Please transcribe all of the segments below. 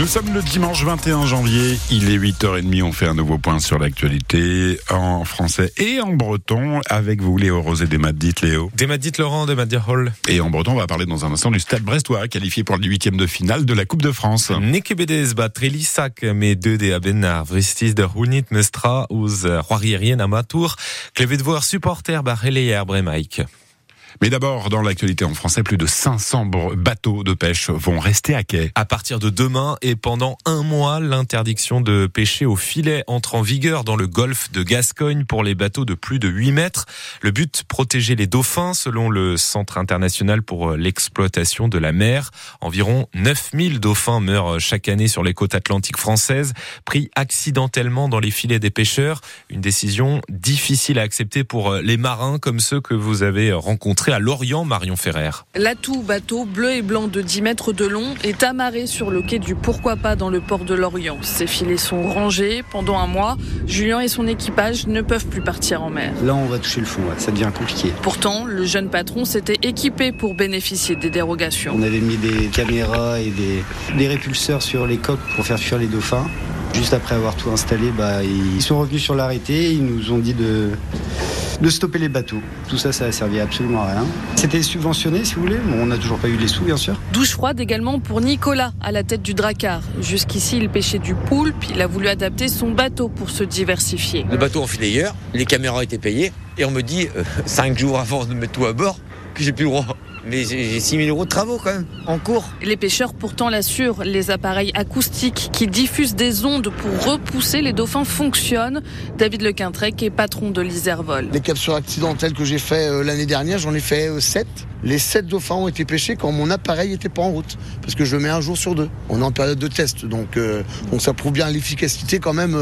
Nous sommes le dimanche 21 janvier, il est 8h30, on fait un nouveau point sur l'actualité en français et en breton avec vous Léo Rosé des Dites Léo. Des Laurent, des Hall. Et en breton, on va parler dans un instant du Stade Brestois qualifié pour le huitième de finale de la Coupe de France. Bat deux abenar vristis de mestra voir supporter bremaik. Mais d'abord, dans l'actualité en français, plus de 500 bateaux de pêche vont rester à quai. À partir de demain et pendant un mois, l'interdiction de pêcher au filet entre en vigueur dans le golfe de Gascogne pour les bateaux de plus de 8 mètres. Le but, protéger les dauphins selon le Centre international pour l'exploitation de la mer. Environ 9000 dauphins meurent chaque année sur les côtes atlantiques françaises, pris accidentellement dans les filets des pêcheurs. Une décision difficile à accepter pour les marins comme ceux que vous avez rencontrés à Lorient, Marion Ferrer. L'atout bateau bleu et blanc de 10 mètres de long est amarré sur le quai du Pourquoi pas dans le port de Lorient. Ses filets sont rangés pendant un mois. Julien et son équipage ne peuvent plus partir en mer. Là, on va toucher le fond, ça devient compliqué. Pourtant, le jeune patron s'était équipé pour bénéficier des dérogations. On avait mis des caméras et des, des répulseurs sur les coques pour faire fuir les dauphins. Juste après avoir tout installé, bah, ils sont revenus sur l'arrêté, ils nous ont dit de, de stopper les bateaux. Tout ça, ça a servi absolument à rien. C'était subventionné, si vous voulez. Bon, on n'a toujours pas eu les sous, bien sûr. Douche froide également pour Nicolas, à la tête du Dracar. Jusqu'ici, il pêchait du poulpe. Il a voulu adapter son bateau pour se diversifier. Le bateau en hier, les caméras étaient payées, et on me dit, euh, cinq jours avant de mettre tout à bord, que j'ai plus le droit mais j'ai 6 000 euros de travaux quand même, en cours. Les pêcheurs pourtant l'assurent, les appareils acoustiques qui diffusent des ondes pour repousser les dauphins fonctionnent. David Lequintrec est patron de l'Iservol. Les captures accidentelles que j'ai fait euh, l'année dernière, j'en ai fait 7. Euh, les 7 dauphins ont été pêchés quand mon appareil n'était pas en route, parce que je le mets un jour sur deux. On est en période de test, donc, euh, donc ça prouve bien l'efficacité quand même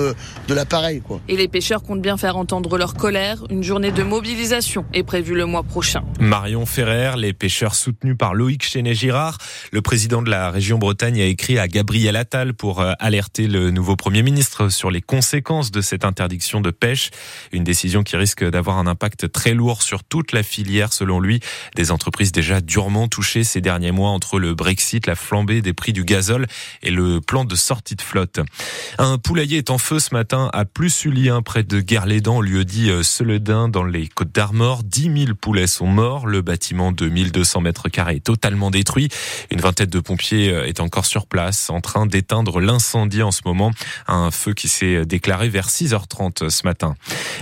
de l'appareil. Et les pêcheurs comptent bien faire entendre leur colère. Une journée de mobilisation est prévue le mois prochain. Marion Ferrer, les pêcheurs soutenu par Loïc Chenet-Girard. Le président de la région Bretagne a écrit à Gabriel Attal pour euh, alerter le nouveau Premier ministre sur les conséquences de cette interdiction de pêche. Une décision qui risque d'avoir un impact très lourd sur toute la filière, selon lui. Des entreprises déjà durement touchées ces derniers mois entre le Brexit, la flambée des prix du gazole et le plan de sortie de flotte. Un poulailler est en feu ce matin à Plus-Sulien, près de Guerlédan, lieu dit euh, Seledin, dans les Côtes d'Armor. 10 000 poulets sont morts. Le bâtiment de 1200 200 mètres carrés totalement détruit. Une vingtaine de pompiers euh, est encore sur place en train d'éteindre l'incendie en ce moment. Un feu qui s'est déclaré vers 6h30 ce matin.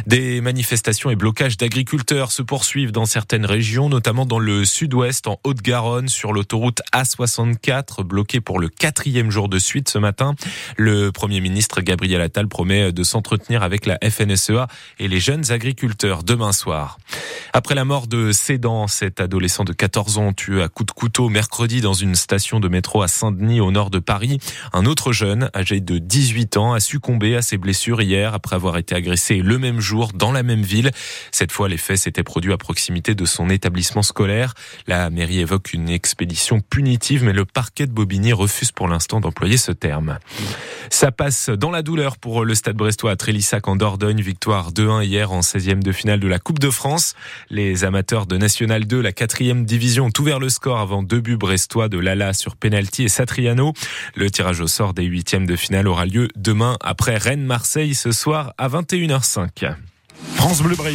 Des manifestations et blocages d'agriculteurs se poursuivent dans certaines régions, notamment dans le sud-ouest, en Haute-Garonne, sur l'autoroute A64, bloquée pour le quatrième jour de suite ce matin. Le Premier ministre Gabriel Attal promet de s'entretenir avec la FNSEA et les jeunes agriculteurs demain soir. Après la mort de Cédan, cet adolescent de 14 ans tué à coups de couteau mercredi dans une station de métro à Saint-Denis au nord de Paris, un autre jeune âgé de 18 ans a succombé à ses blessures hier après avoir été agressé le même jour dans la même ville. Cette fois, les faits s'étaient produits à proximité de son établissement scolaire. La mairie évoque une expédition punitive, mais le parquet de Bobigny refuse pour l'instant d'employer ce terme. Ça passe dans la douleur pour le Stade Brestois à Trélissac en Dordogne. Victoire 2-1 hier en 16e de finale de la Coupe de France. Les amateurs de National 2, la quatrième division, ont ouvert le score avant deux buts brestois de Lala sur penalty et Satriano. Le tirage au sort des huitièmes de finale aura lieu demain après Rennes-Marseille ce soir à 21h05. France Bleu